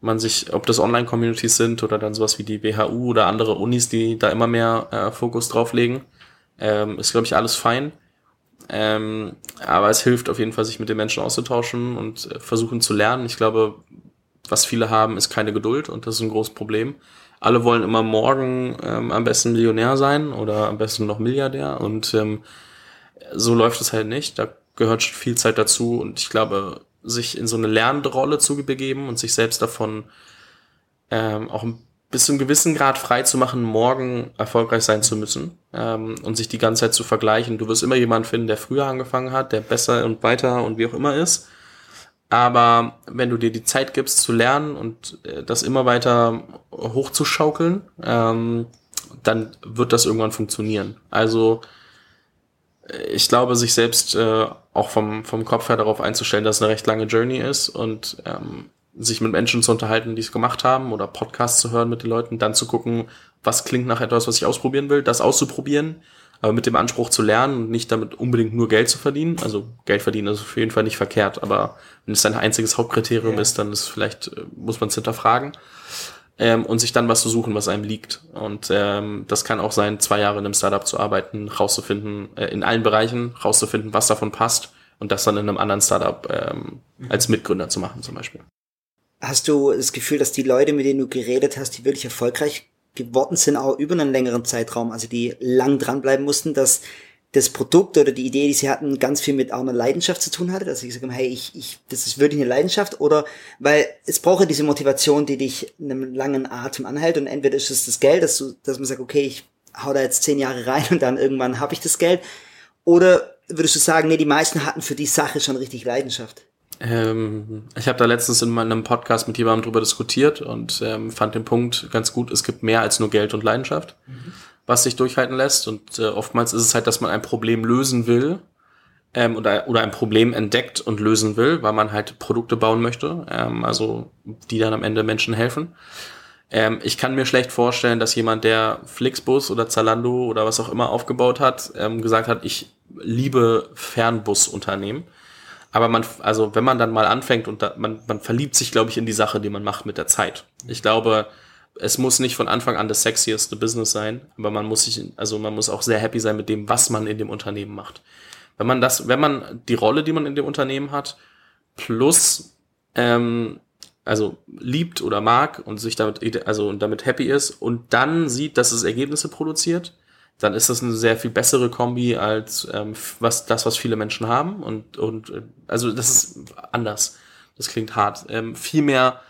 man sich, ob das Online-Communities sind oder dann sowas wie die WHU oder andere Unis, die da immer mehr äh, Fokus drauf legen, ähm, ist, glaube ich, alles fein. Ähm, aber es hilft auf jeden Fall, sich mit den Menschen auszutauschen und äh, versuchen zu lernen. Ich glaube, was viele haben, ist keine Geduld und das ist ein großes Problem. Alle wollen immer morgen ähm, am besten Millionär sein oder am besten noch Milliardär und ähm, so läuft es halt nicht. Da gehört schon viel Zeit dazu und ich glaube, sich in so eine lernende Rolle zu begeben und sich selbst davon ähm, auch bis zu einem gewissen Grad frei zu machen, morgen erfolgreich sein zu müssen ähm, und sich die ganze Zeit zu vergleichen. Du wirst immer jemanden finden, der früher angefangen hat, der besser und weiter und wie auch immer ist. Aber wenn du dir die Zeit gibst zu lernen und äh, das immer weiter hochzuschaukeln, ähm, dann wird das irgendwann funktionieren. Also äh, ich glaube, sich selbst äh, auch vom, vom Kopf her darauf einzustellen, dass es eine recht lange Journey ist und ähm, sich mit Menschen zu unterhalten, die es gemacht haben oder Podcasts zu hören mit den Leuten, dann zu gucken, was klingt nach etwas, was ich ausprobieren will, das auszuprobieren, aber mit dem Anspruch zu lernen und nicht damit unbedingt nur Geld zu verdienen. Also Geld verdienen ist auf jeden Fall nicht verkehrt, aber wenn es dein einziges Hauptkriterium ja. ist, dann ist vielleicht, äh, muss man es hinterfragen. Ähm, und sich dann was zu suchen, was einem liegt. Und ähm, das kann auch sein, zwei Jahre in einem Startup zu arbeiten, rauszufinden, äh, in allen Bereichen rauszufinden, was davon passt und das dann in einem anderen Startup ähm, mhm. als Mitgründer zu machen zum Beispiel. Hast du das Gefühl, dass die Leute, mit denen du geredet hast, die wirklich erfolgreich geworden sind, auch über einen längeren Zeitraum, also die lang dranbleiben mussten, dass das Produkt oder die Idee, die sie hatten, ganz viel mit auch einer Leidenschaft zu tun hatte, dass sie gesagt haben, hey, ich, ich, das ist wirklich eine Leidenschaft. Oder, weil es braucht ja diese Motivation, die dich in einem langen Atem anhält. Und entweder ist es das Geld, dass du, dass man sagt, okay, ich hau da jetzt zehn Jahre rein und dann irgendwann habe ich das Geld. Oder würdest du sagen, nee, die meisten hatten für die Sache schon richtig Leidenschaft? Ähm, ich habe da letztens in meinem Podcast mit jemandem drüber diskutiert und ähm, fand den Punkt ganz gut, es gibt mehr als nur Geld und Leidenschaft, mhm. was sich durchhalten lässt. Und äh, oftmals ist es halt, dass man ein Problem lösen will ähm, oder, oder ein Problem entdeckt und lösen will, weil man halt Produkte bauen möchte, ähm, also die dann am Ende Menschen helfen. Ähm, ich kann mir schlecht vorstellen, dass jemand, der Flixbus oder Zalando oder was auch immer aufgebaut hat, ähm, gesagt hat, ich liebe Fernbusunternehmen aber man, also wenn man dann mal anfängt und da, man, man verliebt sich, glaube ich, in die Sache, die man macht mit der Zeit. Ich glaube, es muss nicht von Anfang an das sexieste Business sein, aber man muss sich, also man muss auch sehr happy sein mit dem, was man in dem Unternehmen macht. Wenn man das, wenn man die Rolle, die man in dem Unternehmen hat, plus ähm, also liebt oder mag und sich damit, also damit happy ist und dann sieht, dass es Ergebnisse produziert, dann ist das eine sehr viel bessere Kombi als ähm, was das, was viele Menschen haben. Und, und äh, also das ist anders. Das klingt hart. Ähm, viel mehr,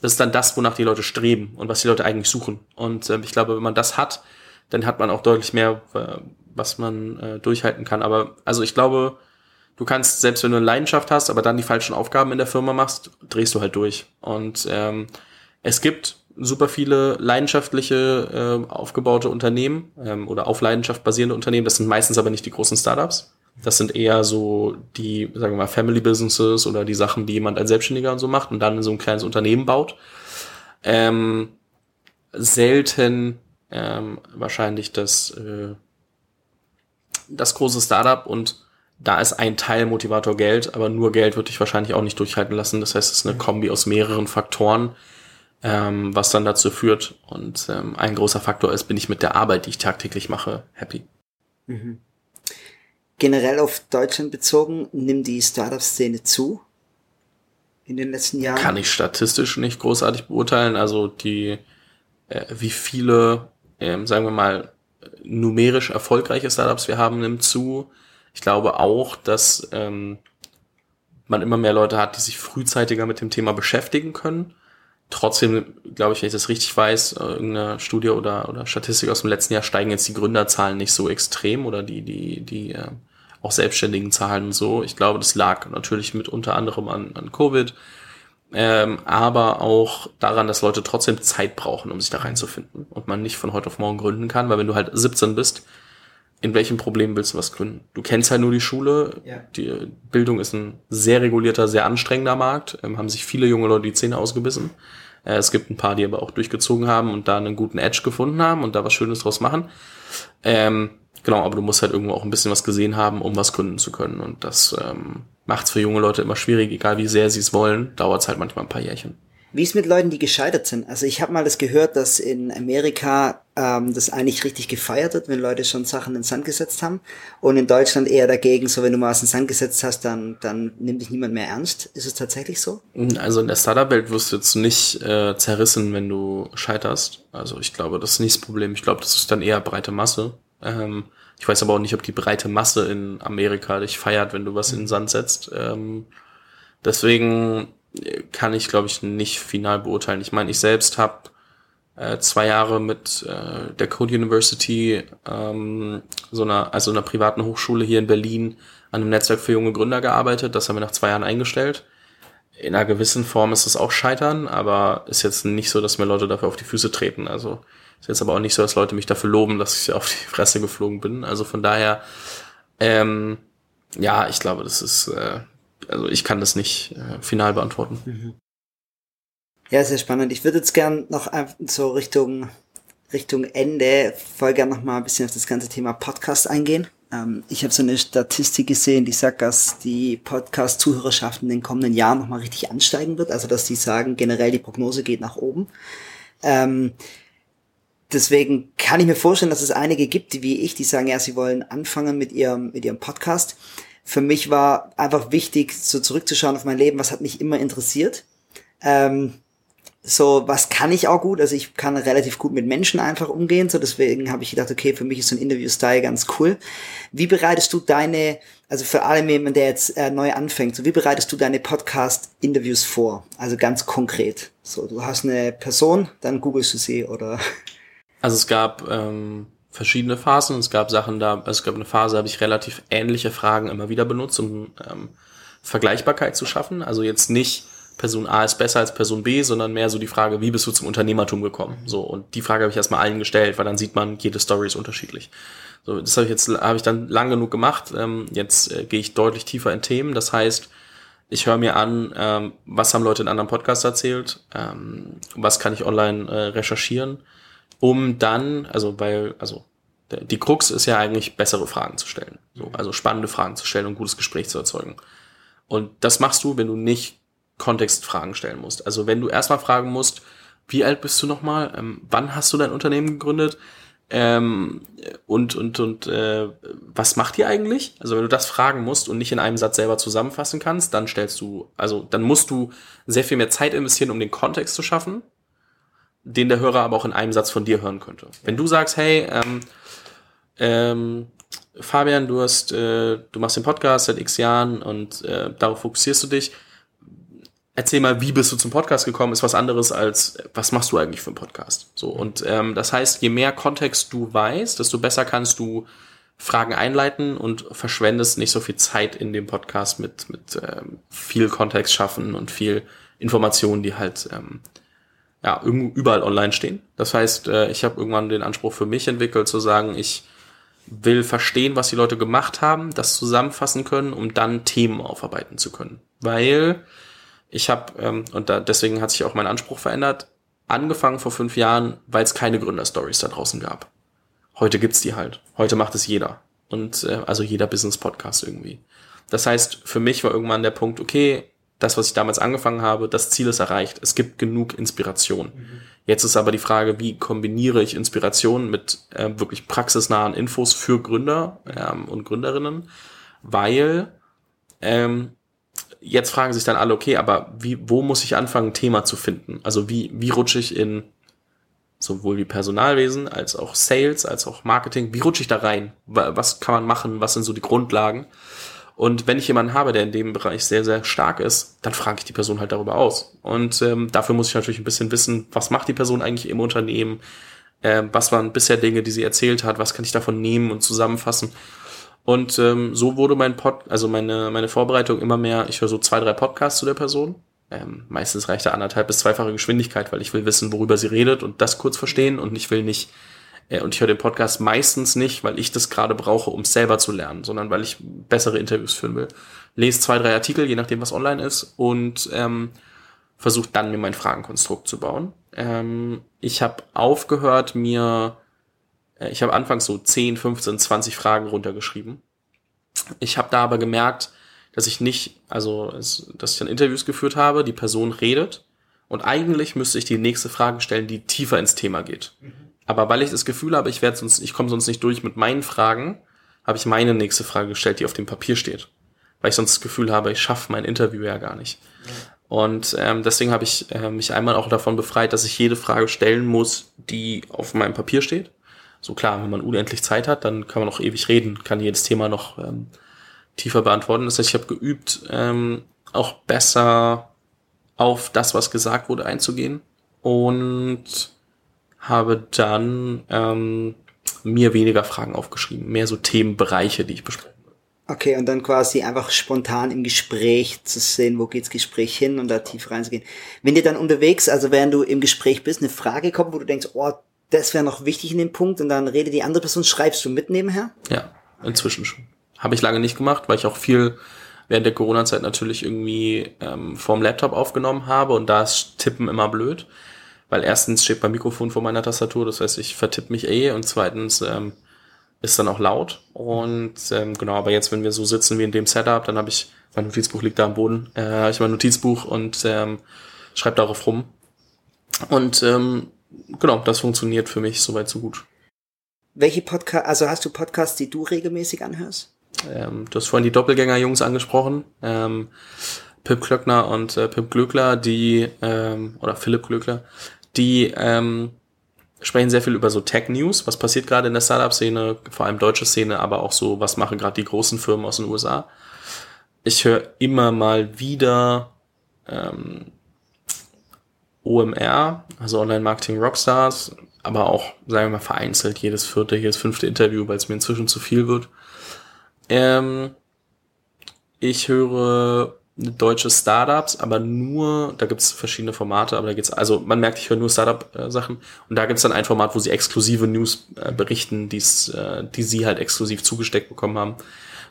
das ist dann das, wonach die Leute streben und was die Leute eigentlich suchen. Und ähm, ich glaube, wenn man das hat, dann hat man auch deutlich mehr, äh, was man äh, durchhalten kann. Aber also ich glaube, du kannst, selbst wenn du eine Leidenschaft hast, aber dann die falschen Aufgaben in der Firma machst, drehst du halt durch. Und ähm, es gibt super viele leidenschaftliche äh, aufgebaute Unternehmen ähm, oder auf Leidenschaft basierende Unternehmen. Das sind meistens aber nicht die großen Startups. Das sind eher so die, sagen wir mal, Family Businesses oder die Sachen, die jemand als Selbstständiger und so macht und dann in so ein kleines Unternehmen baut. Ähm, selten ähm, wahrscheinlich das, äh, das große Startup und da ist ein Teil Motivator Geld, aber nur Geld wird dich wahrscheinlich auch nicht durchhalten lassen. Das heißt, es ist eine Kombi aus mehreren Faktoren, ähm, was dann dazu führt. Und ähm, ein großer Faktor ist, bin ich mit der Arbeit, die ich tagtäglich mache, happy. Mhm. Generell auf Deutschland bezogen, nimmt die Startup-Szene zu in den letzten Jahren? Kann ich statistisch nicht großartig beurteilen. Also die, äh, wie viele, ähm, sagen wir mal, numerisch erfolgreiche Startups wir haben, nimmt zu. Ich glaube auch, dass ähm, man immer mehr Leute hat, die sich frühzeitiger mit dem Thema beschäftigen können Trotzdem, glaube ich, wenn ich das richtig weiß, äh, irgendeine Studie oder, oder Statistik aus dem letzten Jahr steigen jetzt die Gründerzahlen nicht so extrem oder die, die, die äh, auch selbstständigen Zahlen und so. Ich glaube, das lag natürlich mit unter anderem an, an Covid, ähm, aber auch daran, dass Leute trotzdem Zeit brauchen, um sich da reinzufinden und man nicht von heute auf morgen gründen kann, weil wenn du halt 17 bist, in welchem Problem willst du was gründen? Du kennst halt nur die Schule. Ja. Die Bildung ist ein sehr regulierter, sehr anstrengender Markt. Ähm, haben sich viele junge Leute die Zähne ausgebissen. Äh, es gibt ein paar, die aber auch durchgezogen haben und da einen guten Edge gefunden haben und da was Schönes draus machen. Ähm, genau, aber du musst halt irgendwo auch ein bisschen was gesehen haben, um was gründen zu können. Und das ähm, macht es für junge Leute immer schwierig, egal wie sehr sie es wollen, dauert es halt manchmal ein paar Jährchen. Wie ist mit Leuten, die gescheitert sind? Also ich habe mal das gehört, dass in Amerika ähm, das eigentlich richtig gefeiert wird, wenn Leute schon Sachen in den Sand gesetzt haben. Und in Deutschland eher dagegen, so wenn du mal was in den Sand gesetzt hast, dann, dann nimmt dich niemand mehr ernst. Ist es tatsächlich so? Also in der Startup-Welt wirst du jetzt nicht äh, zerrissen, wenn du scheiterst. Also ich glaube, das ist nicht das Problem. Ich glaube, das ist dann eher breite Masse. Ähm, ich weiß aber auch nicht, ob die breite Masse in Amerika dich feiert, wenn du was in den Sand setzt. Ähm, Deswegen kann ich, glaube ich, nicht final beurteilen. Ich meine, ich selbst habe äh, zwei Jahre mit äh, der Code University, ähm, so einer, also einer privaten Hochschule hier in Berlin, an einem Netzwerk für junge Gründer gearbeitet. Das haben wir nach zwei Jahren eingestellt. In einer gewissen Form ist das auch Scheitern, aber ist jetzt nicht so, dass mir Leute dafür auf die Füße treten. Also ist jetzt aber auch nicht so, dass Leute mich dafür loben, dass ich auf die Fresse geflogen bin. Also von daher, ähm, ja, ich glaube, das ist, äh, also ich kann das nicht äh, final beantworten. Ja, sehr spannend. Ich würde jetzt gern noch so Richtung, Richtung Ende voll gern noch mal ein bisschen auf das ganze Thema Podcast eingehen. Ähm, ich habe so eine Statistik gesehen, die sagt, dass die Podcast-Zuhörerschaft in den kommenden Jahren noch mal richtig ansteigen wird. Also, dass die sagen, generell die Prognose geht nach oben. Ähm, deswegen kann ich mir vorstellen, dass es einige gibt, wie ich, die sagen, ja, sie wollen anfangen mit ihrem, mit ihrem Podcast. Für mich war einfach wichtig, so zurückzuschauen auf mein Leben, was hat mich immer interessiert. Ähm, so, was kann ich auch gut? Also ich kann relativ gut mit Menschen einfach umgehen, so deswegen habe ich gedacht, okay, für mich ist so ein Interview-Style ganz cool. Wie bereitest du deine, also für alle jemand, der jetzt äh, neu anfängt, so wie bereitest du deine Podcast-Interviews vor? Also ganz konkret. So, du hast eine Person, dann googelst du sie oder? Also es gab ähm, verschiedene Phasen. Es gab Sachen da, es gab eine Phase, habe ich relativ ähnliche Fragen immer wieder benutzt, um ähm, Vergleichbarkeit zu schaffen. Also jetzt nicht Person A ist besser als Person B, sondern mehr so die Frage, wie bist du zum Unternehmertum gekommen? So, und die Frage habe ich erstmal allen gestellt, weil dann sieht man, jede Story ist unterschiedlich. So, das habe ich jetzt, habe ich dann lang genug gemacht. Ähm, jetzt äh, gehe ich deutlich tiefer in Themen. Das heißt, ich höre mir an, ähm, was haben Leute in anderen Podcasts erzählt, ähm, was kann ich online äh, recherchieren, um dann, also weil, also die Krux ist ja eigentlich, bessere Fragen zu stellen. So, also spannende Fragen zu stellen und gutes Gespräch zu erzeugen. Und das machst du, wenn du nicht Kontextfragen stellen musst. Also wenn du erstmal fragen musst, wie alt bist du nochmal? Ähm, wann hast du dein Unternehmen gegründet? Ähm, und und und äh, was macht ihr eigentlich? Also wenn du das fragen musst und nicht in einem Satz selber zusammenfassen kannst, dann stellst du, also dann musst du sehr viel mehr Zeit investieren, um den Kontext zu schaffen, den der Hörer aber auch in einem Satz von dir hören könnte. Wenn du sagst, hey, ähm, ähm, Fabian, du hast, äh, du machst den Podcast seit X Jahren und äh, darauf fokussierst du dich, erzähl mal, wie bist du zum Podcast gekommen, ist was anderes als, was machst du eigentlich für einen Podcast? So, und ähm, das heißt, je mehr Kontext du weißt, desto besser kannst du Fragen einleiten und verschwendest nicht so viel Zeit in dem Podcast mit, mit ähm, viel Kontext schaffen und viel Informationen, die halt ähm, ja, überall online stehen. Das heißt, äh, ich habe irgendwann den Anspruch für mich entwickelt, zu sagen, ich will verstehen, was die Leute gemacht haben, das zusammenfassen können, um dann Themen aufarbeiten zu können. Weil ich habe, ähm, und da, deswegen hat sich auch mein Anspruch verändert, angefangen vor fünf Jahren, weil es keine Gründerstories da draußen gab. Heute gibt's die halt. Heute macht es jeder. Und äh, also jeder Business-Podcast irgendwie. Das heißt, für mich war irgendwann der Punkt, okay, das, was ich damals angefangen habe, das Ziel ist erreicht. Es gibt genug Inspiration. Mhm. Jetzt ist aber die Frage, wie kombiniere ich Inspiration mit äh, wirklich praxisnahen Infos für Gründer ähm, und Gründerinnen, weil ähm, jetzt fragen sich dann alle, okay, aber wie, wo muss ich anfangen, ein Thema zu finden? Also wie, wie rutsche ich in sowohl wie Personalwesen als auch Sales, als auch Marketing, wie rutsche ich da rein? Was kann man machen? Was sind so die Grundlagen? Und wenn ich jemanden habe, der in dem Bereich sehr, sehr stark ist, dann frage ich die Person halt darüber aus. Und ähm, dafür muss ich natürlich ein bisschen wissen, was macht die Person eigentlich im Unternehmen? Ähm, was waren bisher Dinge, die sie erzählt hat? Was kann ich davon nehmen und zusammenfassen? Und ähm, so wurde mein Pod, also meine, meine Vorbereitung immer mehr, ich höre so zwei, drei Podcasts zu der Person. Ähm, meistens reicht da anderthalb bis zweifache Geschwindigkeit, weil ich will wissen, worüber sie redet und das kurz verstehen und ich will nicht, äh, und ich höre den Podcast meistens nicht, weil ich das gerade brauche, um selber zu lernen, sondern weil ich bessere Interviews führen will. Lese zwei, drei Artikel, je nachdem, was online ist, und ähm, versuche dann mir mein Fragenkonstrukt zu bauen. Ähm, ich habe aufgehört, mir äh, ich habe anfangs so 10, 15, 20 Fragen runtergeschrieben. Ich habe da aber gemerkt, dass ich nicht, also dass ich dann Interviews geführt habe, die Person redet und eigentlich müsste ich die nächste Frage stellen, die tiefer ins Thema geht. Mhm. Aber weil ich das Gefühl habe, ich werde sonst, ich komme sonst nicht durch mit meinen Fragen, habe ich meine nächste Frage gestellt, die auf dem Papier steht. Weil ich sonst das Gefühl habe, ich schaffe mein Interview ja gar nicht. Ja. Und ähm, deswegen habe ich äh, mich einmal auch davon befreit, dass ich jede Frage stellen muss, die auf meinem Papier steht. So klar, wenn man unendlich Zeit hat, dann kann man auch ewig reden, kann jedes Thema noch ähm, tiefer beantworten. Das heißt, ich habe geübt, ähm, auch besser auf das, was gesagt wurde, einzugehen und habe dann ähm, mir weniger Fragen aufgeschrieben, mehr so Themenbereiche, die ich besprechen will. Okay, und dann quasi einfach spontan im Gespräch zu sehen, wo geht's Gespräch hin und da tief reinzugehen. Wenn dir dann unterwegs, also während du im Gespräch bist, eine Frage kommt, wo du denkst, oh, das wäre noch wichtig in dem Punkt und dann redet die andere Person, schreibst du mit nebenher? Ja, inzwischen schon. Habe ich lange nicht gemacht, weil ich auch viel während der Corona-Zeit natürlich irgendwie ähm, vorm Laptop aufgenommen habe und da ist Tippen immer blöd weil erstens steht beim Mikrofon vor meiner Tastatur, das heißt, ich vertippe mich eh und zweitens ähm, ist dann auch laut. Und ähm, genau, aber jetzt, wenn wir so sitzen wie in dem Setup, dann habe ich, mein Notizbuch liegt da am Boden, äh, habe ich mein Notizbuch und ähm, schreibe darauf rum. Und ähm, genau, das funktioniert für mich soweit so gut. Welche Podcast, also hast du Podcasts, die du regelmäßig anhörst? Ähm, du hast vorhin die Doppelgänger-Jungs angesprochen. Ähm, Pip Klöckner und äh, Pip Glöckler, die, ähm, oder Philipp Glöckler, die ähm, sprechen sehr viel über so Tech-News, was passiert gerade in der Startup-Szene, vor allem deutsche Szene, aber auch so, was machen gerade die großen Firmen aus den USA. Ich höre immer mal wieder ähm, OMR, also Online-Marketing Rockstars, aber auch, sagen wir mal, vereinzelt jedes vierte, jedes fünfte Interview, weil es mir inzwischen zu viel wird. Ähm, ich höre deutsche Startups, aber nur, da gibt's verschiedene Formate, aber da geht's, also man merkt, ich höre nur Startup-Sachen und da gibt's dann ein Format, wo sie exklusive News äh, berichten, die's, äh, die sie halt exklusiv zugesteckt bekommen haben.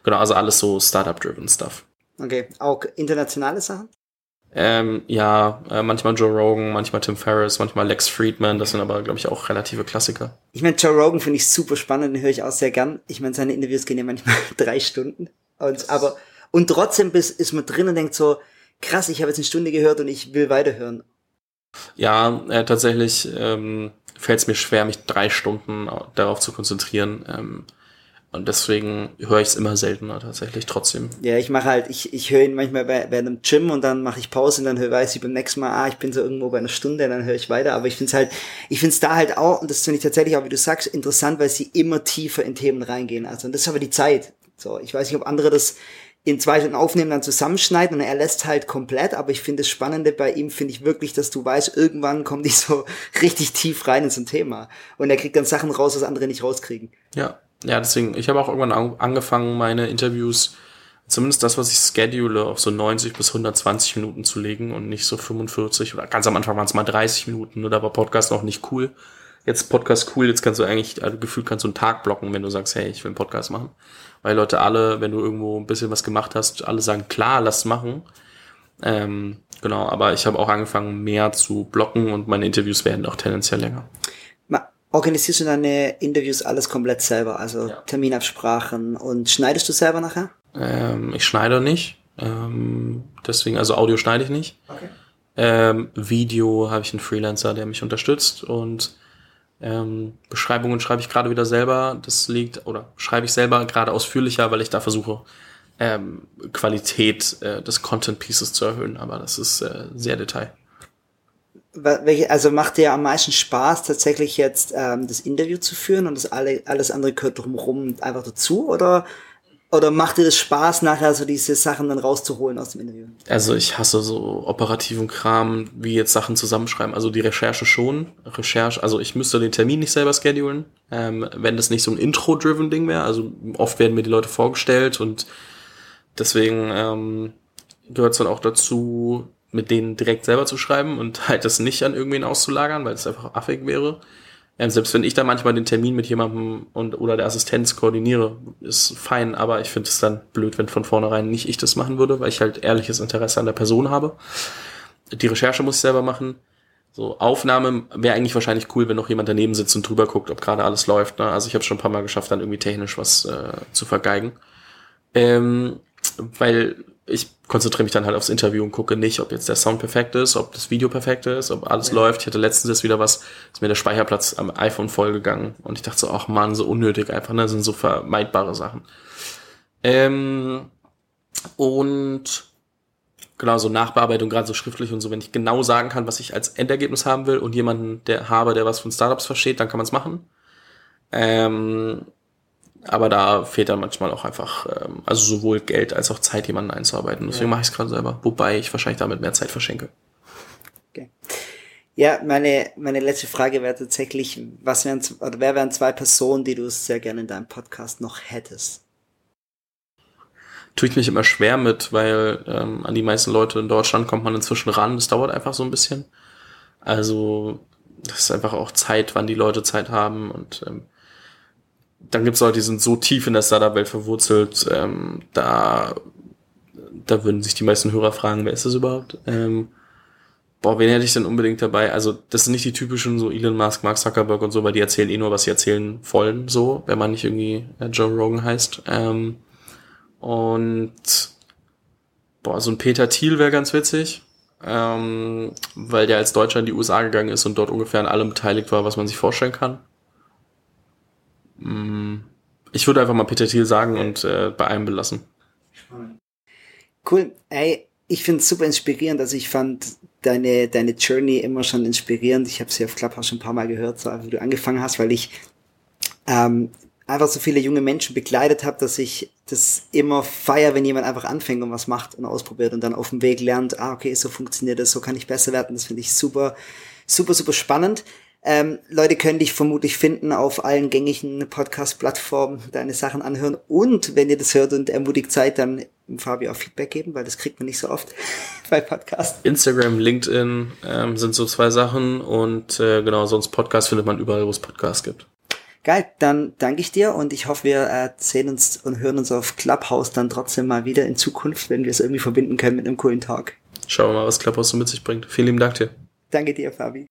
Genau, also alles so Startup-driven Stuff. Okay, auch internationale Sachen? Ähm, ja, äh, manchmal Joe Rogan, manchmal Tim Ferriss, manchmal Lex Friedman, das sind aber, glaube ich, auch relative Klassiker. Ich meine, Joe Rogan finde ich super spannend, den höre ich auch sehr gern. Ich meine, seine Interviews gehen ja manchmal drei Stunden. Und, aber und trotzdem ist, ist man drin und denkt so, krass, ich habe jetzt eine Stunde gehört und ich will weiterhören. Ja, äh, tatsächlich ähm, fällt es mir schwer, mich drei Stunden darauf zu konzentrieren. Ähm, und deswegen höre ich es immer seltener tatsächlich trotzdem. Ja, ich mache halt, ich, ich höre ihn manchmal bei, bei einem Gym und dann mache ich Pause und dann höre, weiß ich beim nächsten Mal, ah, ich bin so irgendwo bei einer Stunde, dann höre ich weiter. Aber ich finde es halt, ich finde es da halt auch, und das finde ich tatsächlich auch, wie du sagst, interessant, weil sie immer tiefer in Themen reingehen. Also, und das ist aber die Zeit. So, ich weiß nicht, ob andere das in zwei Stunden aufnehmen, dann zusammenschneiden und er lässt halt komplett, aber ich finde das Spannende bei ihm, finde ich wirklich, dass du weißt, irgendwann kommen die so richtig tief rein in so ein Thema und er kriegt dann Sachen raus, was andere nicht rauskriegen. Ja, ja, deswegen, ich habe auch irgendwann angefangen, meine Interviews, zumindest das, was ich schedule, auf so 90 bis 120 Minuten zu legen und nicht so 45 oder ganz am Anfang waren es mal 30 Minuten, nur da war Podcast noch nicht cool. Jetzt Podcast cool, jetzt kannst du eigentlich, also gefühlt kannst du einen Tag blocken, wenn du sagst, hey, ich will einen Podcast machen weil Leute alle, wenn du irgendwo ein bisschen was gemacht hast, alle sagen, klar, lass machen. Ähm, genau, aber ich habe auch angefangen, mehr zu blocken und meine Interviews werden auch tendenziell länger. Organisierst du deine Interviews alles komplett selber, also ja. Terminabsprachen und schneidest du selber nachher? Ähm, ich schneide nicht, ähm, deswegen, also Audio schneide ich nicht. Okay. Ähm, Video habe ich einen Freelancer, der mich unterstützt und ähm, Beschreibungen schreibe ich gerade wieder selber. Das liegt, oder schreibe ich selber gerade ausführlicher, weil ich da versuche, ähm, Qualität äh, des Content Pieces zu erhöhen. Aber das ist äh, sehr Detail. Also macht dir am meisten Spaß, tatsächlich jetzt ähm, das Interview zu führen und das alle, alles andere gehört drumherum einfach dazu? Oder oder macht dir das Spaß, nachher so diese Sachen dann rauszuholen aus dem Interview? Also ich hasse so operativen Kram, wie jetzt Sachen zusammenschreiben. Also die Recherche schon. Recherche, also ich müsste den Termin nicht selber schedulen, ähm, wenn das nicht so ein Intro-driven Ding wäre. Also oft werden mir die Leute vorgestellt und deswegen ähm, gehört es dann auch dazu, mit denen direkt selber zu schreiben und halt das nicht an irgendwen auszulagern, weil es einfach affig wäre. Ähm, selbst wenn ich da manchmal den Termin mit jemandem und oder der Assistenz koordiniere, ist fein, aber ich finde es dann blöd, wenn von vornherein nicht ich das machen würde, weil ich halt ehrliches Interesse an der Person habe. Die Recherche muss ich selber machen. So, Aufnahme wäre eigentlich wahrscheinlich cool, wenn noch jemand daneben sitzt und drüber guckt, ob gerade alles läuft. Ne? Also ich habe schon ein paar Mal geschafft, dann irgendwie technisch was äh, zu vergeigen. Ähm, weil ich konzentriere mich dann halt aufs Interview und gucke nicht, ob jetzt der Sound perfekt ist, ob das Video perfekt ist, ob alles ja. läuft. Ich hatte letztens jetzt wieder was, ist mir der Speicherplatz am iPhone vollgegangen und ich dachte so, ach man, so unnötig einfach, ne, das sind so vermeidbare Sachen. Ähm, und genau so Nachbearbeitung, gerade so schriftlich und so, wenn ich genau sagen kann, was ich als Endergebnis haben will und jemanden, der habe, der was von Startups versteht, dann kann man es machen. Ähm, aber da fehlt dann manchmal auch einfach, ähm, also sowohl Geld als auch Zeit, jemanden einzuarbeiten. Deswegen ja. mache ich es gerade selber, wobei ich wahrscheinlich damit mehr Zeit verschenke. Okay. Ja, meine, meine letzte Frage wäre tatsächlich, was wären, oder wer wären zwei Personen, die du sehr gerne in deinem Podcast noch hättest? Tue ich mich immer schwer mit, weil ähm, an die meisten Leute in Deutschland kommt man inzwischen ran. Das dauert einfach so ein bisschen. Also, das ist einfach auch Zeit, wann die Leute Zeit haben und ähm, dann gibt es Leute, die sind so tief in der Startup-Welt verwurzelt, ähm, da, da würden sich die meisten Hörer fragen, wer ist das überhaupt? Ähm, boah, wen hätte ich denn unbedingt dabei? Also, das sind nicht die typischen so Elon Musk, Mark Zuckerberg und so, weil die erzählen eh nur, was sie erzählen wollen, so, wenn man nicht irgendwie äh, Joe Rogan heißt. Ähm, und boah, so ein Peter Thiel wäre ganz witzig, ähm, weil der als Deutscher in die USA gegangen ist und dort ungefähr an allem beteiligt war, was man sich vorstellen kann. Mm, ich würde einfach mal Peter Thiel sagen und äh, bei einem belassen. Cool. Ey, ich finde es super inspirierend. Also ich fand deine, deine Journey immer schon inspirierend. Ich habe sie auf Clubhouse schon ein paar Mal gehört, so wie du angefangen hast, weil ich ähm, einfach so viele junge Menschen begleitet habe, dass ich das immer feier, wenn jemand einfach anfängt und was macht und ausprobiert und dann auf dem Weg lernt, ah, okay, so funktioniert das, so kann ich besser werden. Das finde ich super, super, super spannend. Ähm, Leute können dich vermutlich finden auf allen gängigen Podcast-Plattformen, deine Sachen anhören. Und wenn ihr das hört und ermutigt seid, dann Fabi auch Feedback geben, weil das kriegt man nicht so oft bei Podcasts. Instagram, LinkedIn ähm, sind so zwei Sachen und äh, genau, sonst Podcast findet man überall, wo es Podcasts gibt. Geil, dann danke ich dir und ich hoffe, wir äh, sehen uns und hören uns auf Clubhouse dann trotzdem mal wieder in Zukunft, wenn wir es irgendwie verbinden können mit einem coolen Talk. Schauen wir mal, was Clubhouse so mit sich bringt. Vielen lieben Dank dir. Danke dir, Fabi.